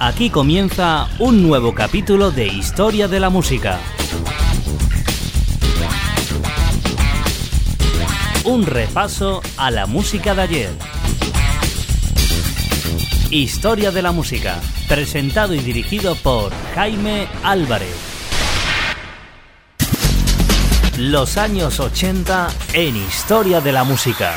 Aquí comienza un nuevo capítulo de Historia de la Música. Un repaso a la música de ayer. Historia de la Música, presentado y dirigido por Jaime Álvarez. Los años 80 en Historia de la Música.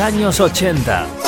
Años 80.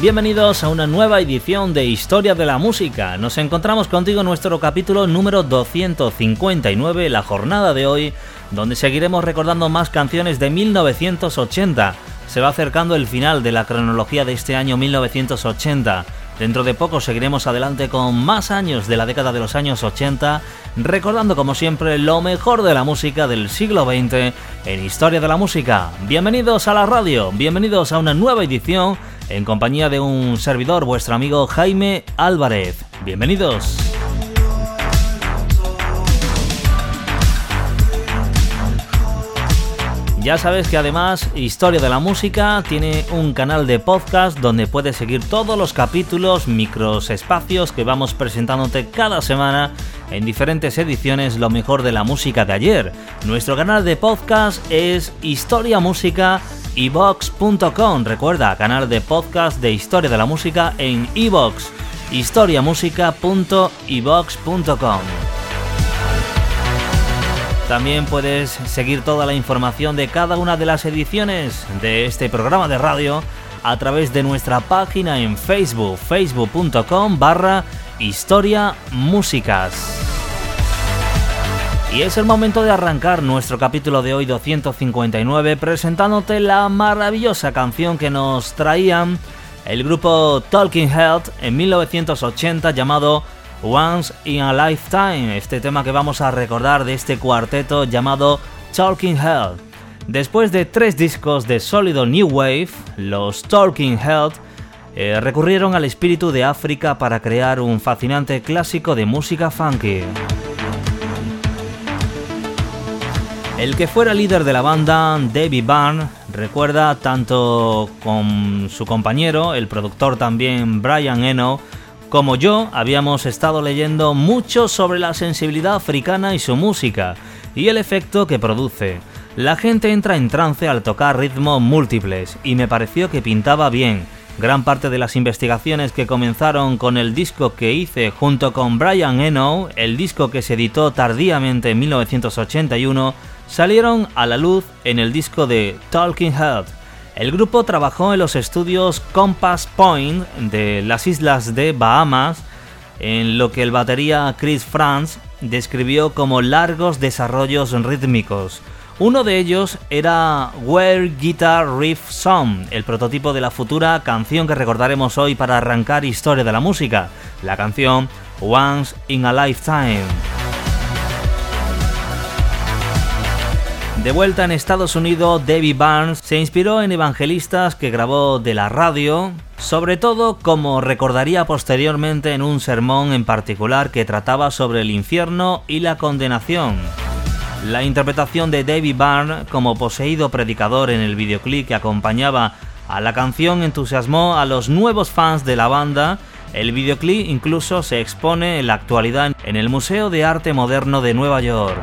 Bienvenidos a una nueva edición de Historia de la Música. Nos encontramos contigo en nuestro capítulo número 259, la jornada de hoy, donde seguiremos recordando más canciones de 1980. Se va acercando el final de la cronología de este año 1980. Dentro de poco seguiremos adelante con más años de la década de los años 80, recordando como siempre lo mejor de la música del siglo XX en Historia de la Música. Bienvenidos a la radio, bienvenidos a una nueva edición en compañía de un servidor, vuestro amigo Jaime Álvarez. Bienvenidos. Ya sabes que además Historia de la Música tiene un canal de podcast donde puedes seguir todos los capítulos, micros espacios que vamos presentándote cada semana en diferentes ediciones lo mejor de la música de ayer. Nuestro canal de podcast es Historia Música Recuerda, canal de podcast de Historia de la Música en ibox historiamusica.evox.com. También puedes seguir toda la información de cada una de las ediciones de este programa de radio a través de nuestra página en Facebook, facebook.com barra historia músicas. Y es el momento de arrancar nuestro capítulo de hoy 259 presentándote la maravillosa canción que nos traían el grupo Talking Health en 1980 llamado Once in a Lifetime, este tema que vamos a recordar de este cuarteto llamado Talking Health. Después de tres discos de sólido New Wave, los Talking Health eh, recurrieron al espíritu de África para crear un fascinante clásico de música funky. El que fuera líder de la banda, David Byrne, recuerda tanto con su compañero, el productor también Brian Eno, como yo, habíamos estado leyendo mucho sobre la sensibilidad africana y su música, y el efecto que produce. La gente entra en trance al tocar ritmos múltiples, y me pareció que pintaba bien. Gran parte de las investigaciones que comenzaron con el disco que hice junto con Brian Eno, el disco que se editó tardíamente en 1981, salieron a la luz en el disco de Talking Head, el grupo trabajó en los estudios Compass Point de las islas de Bahamas, en lo que el batería Chris Franz describió como largos desarrollos rítmicos. Uno de ellos era Where Guitar Riff Song, el prototipo de la futura canción que recordaremos hoy para arrancar historia de la música, la canción Once in a Lifetime. De vuelta en Estados Unidos, David Barnes se inspiró en evangelistas que grabó de la radio, sobre todo como recordaría posteriormente en un sermón en particular que trataba sobre el infierno y la condenación. La interpretación de David Byrne como poseído predicador en el videoclip que acompañaba a la canción entusiasmó a los nuevos fans de la banda. El videoclip incluso se expone en la actualidad en el Museo de Arte Moderno de Nueva York.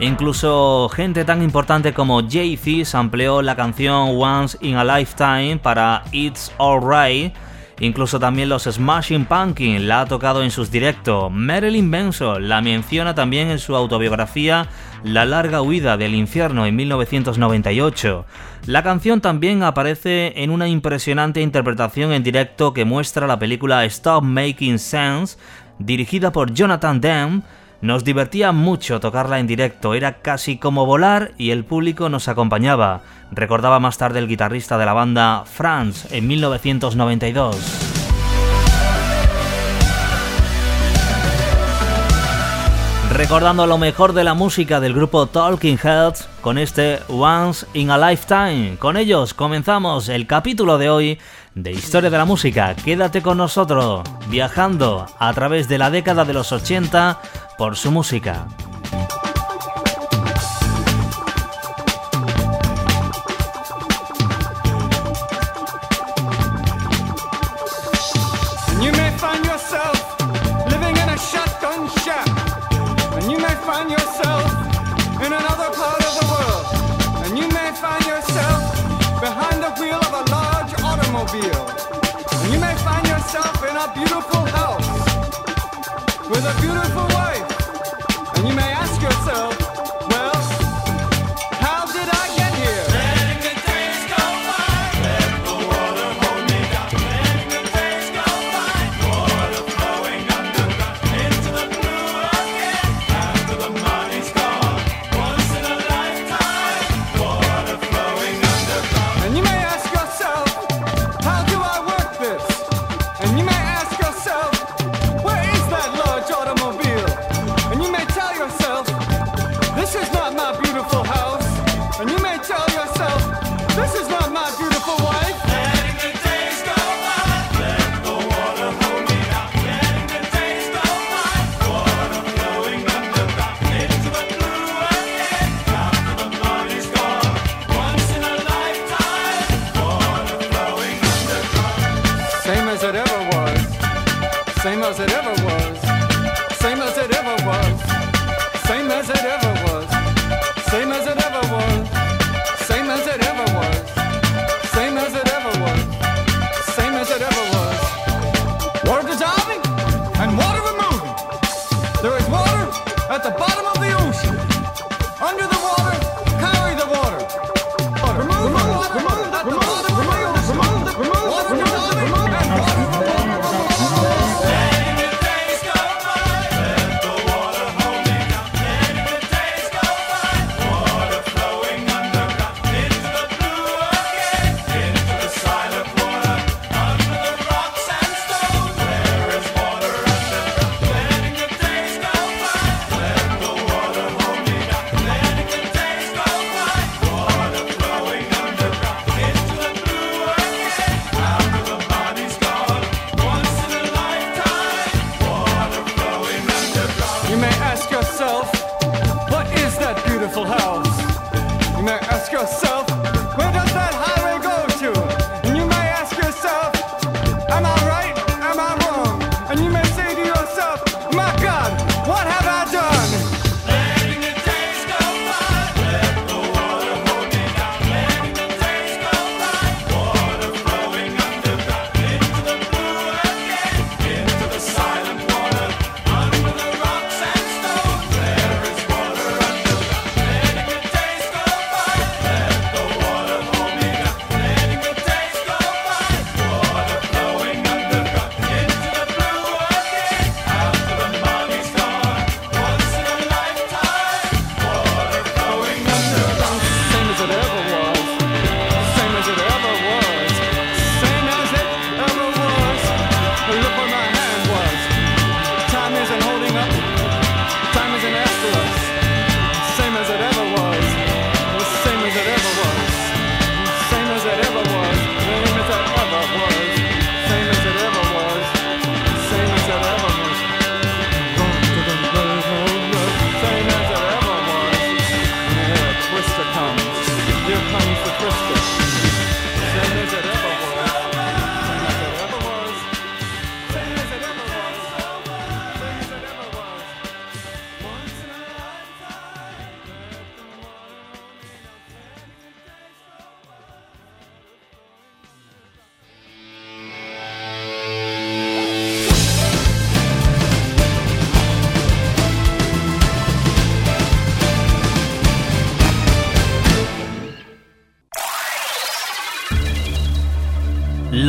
Incluso gente tan importante como Jay-Z amplió la canción Once in a Lifetime para It's Alright. Incluso también los Smashing Pumpkins la ha tocado en sus directos. Marilyn Manson la menciona también en su autobiografía La larga huida del infierno en 1998. La canción también aparece en una impresionante interpretación en directo que muestra la película Stop Making Sense, dirigida por Jonathan Demme nos divertía mucho tocarla en directo, era casi como volar y el público nos acompañaba, recordaba más tarde el guitarrista de la banda Franz en 1992. recordando lo mejor de la música del grupo Talking Heads con este Once in a Lifetime. Con ellos comenzamos el capítulo de hoy de Historia de la Música. Quédate con nosotros, viajando a través de la década de los 80 por su música. Christmas.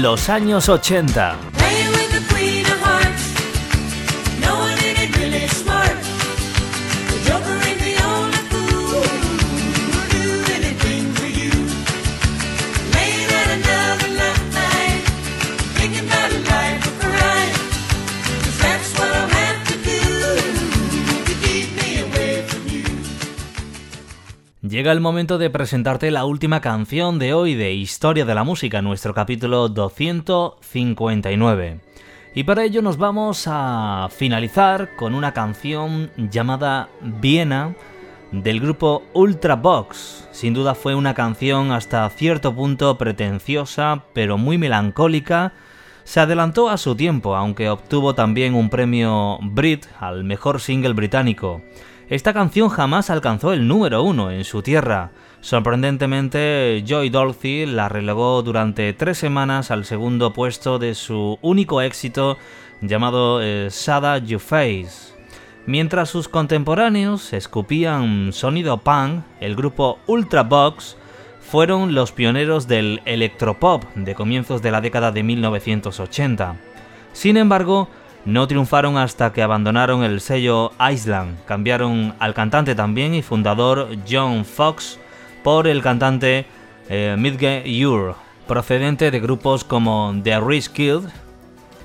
Los años 80. Llega el momento de presentarte la última canción de hoy de Historia de la Música, nuestro capítulo 259. Y para ello nos vamos a finalizar con una canción llamada Viena del grupo Ultravox. Sin duda fue una canción hasta cierto punto pretenciosa, pero muy melancólica. Se adelantó a su tiempo, aunque obtuvo también un premio Brit al mejor single británico. Esta canción jamás alcanzó el número uno en su tierra. Sorprendentemente, Joy Dolphy la relegó durante tres semanas al segundo puesto de su único éxito llamado eh, Sada You Face. Mientras sus contemporáneos escupían sonido punk, el grupo Ultravox fueron los pioneros del electropop de comienzos de la década de 1980. Sin embargo, no triunfaron hasta que abandonaron el sello Island, cambiaron al cantante también y fundador John Fox por el cantante eh, Midge Ure, procedente de grupos como The Rich Kid,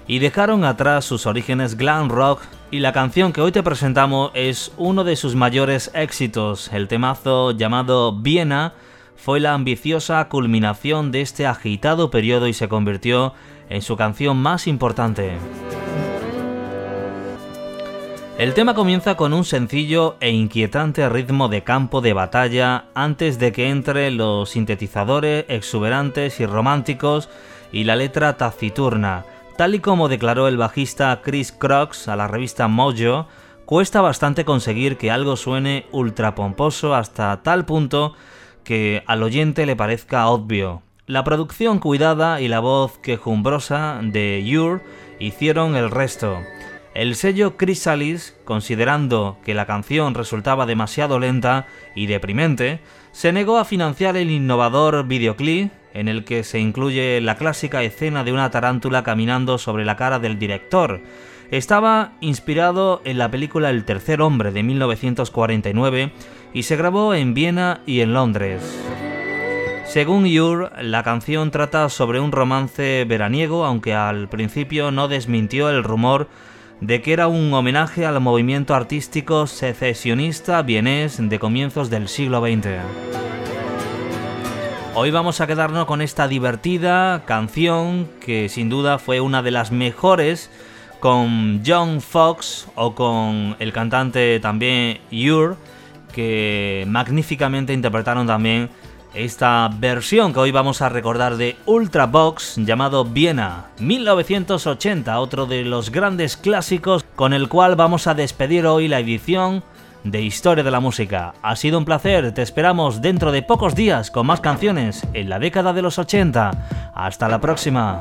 y dejaron atrás sus orígenes glam rock y la canción que hoy te presentamos es uno de sus mayores éxitos, el temazo llamado Viena fue la ambiciosa culminación de este agitado periodo y se convirtió en su canción más importante. El tema comienza con un sencillo e inquietante ritmo de campo de batalla antes de que entre los sintetizadores exuberantes y románticos y la letra taciturna. Tal y como declaró el bajista Chris Crocs a la revista Mojo, cuesta bastante conseguir que algo suene ultra pomposo hasta tal punto que al oyente le parezca obvio. La producción cuidada y la voz quejumbrosa de Ure hicieron el resto. El sello Chrysalis, considerando que la canción resultaba demasiado lenta y deprimente, se negó a financiar el innovador videoclip en el que se incluye la clásica escena de una tarántula caminando sobre la cara del director. Estaba inspirado en la película El tercer hombre de 1949 y se grabó en Viena y en Londres. Según Ure, la canción trata sobre un romance veraniego, aunque al principio no desmintió el rumor de que era un homenaje al movimiento artístico secesionista vienés de comienzos del siglo XX. Hoy vamos a quedarnos con esta divertida canción que sin duda fue una de las mejores con John Fox o con el cantante también Ure que magníficamente interpretaron también esta versión que hoy vamos a recordar de Ultravox llamado Viena 1980, otro de los grandes clásicos con el cual vamos a despedir hoy la edición de Historia de la Música. Ha sido un placer, te esperamos dentro de pocos días con más canciones en la década de los 80. Hasta la próxima.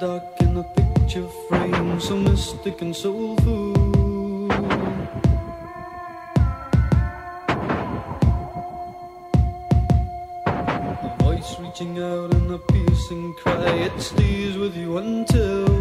Dark in a picture frame, so mystic and soulful. A voice reaching out in a piercing cry, it stays with you until.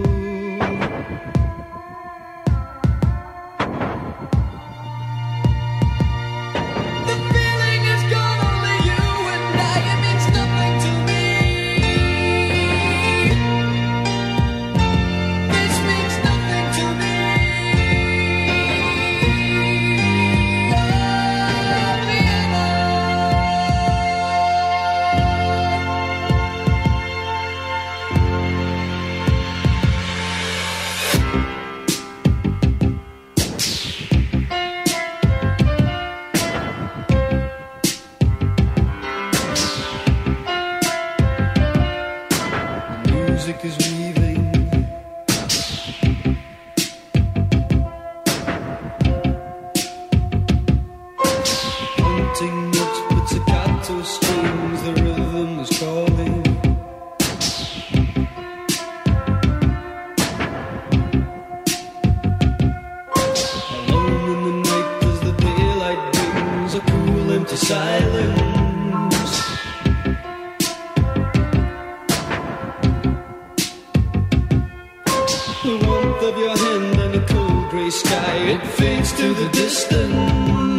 Sky, it fades to the distance.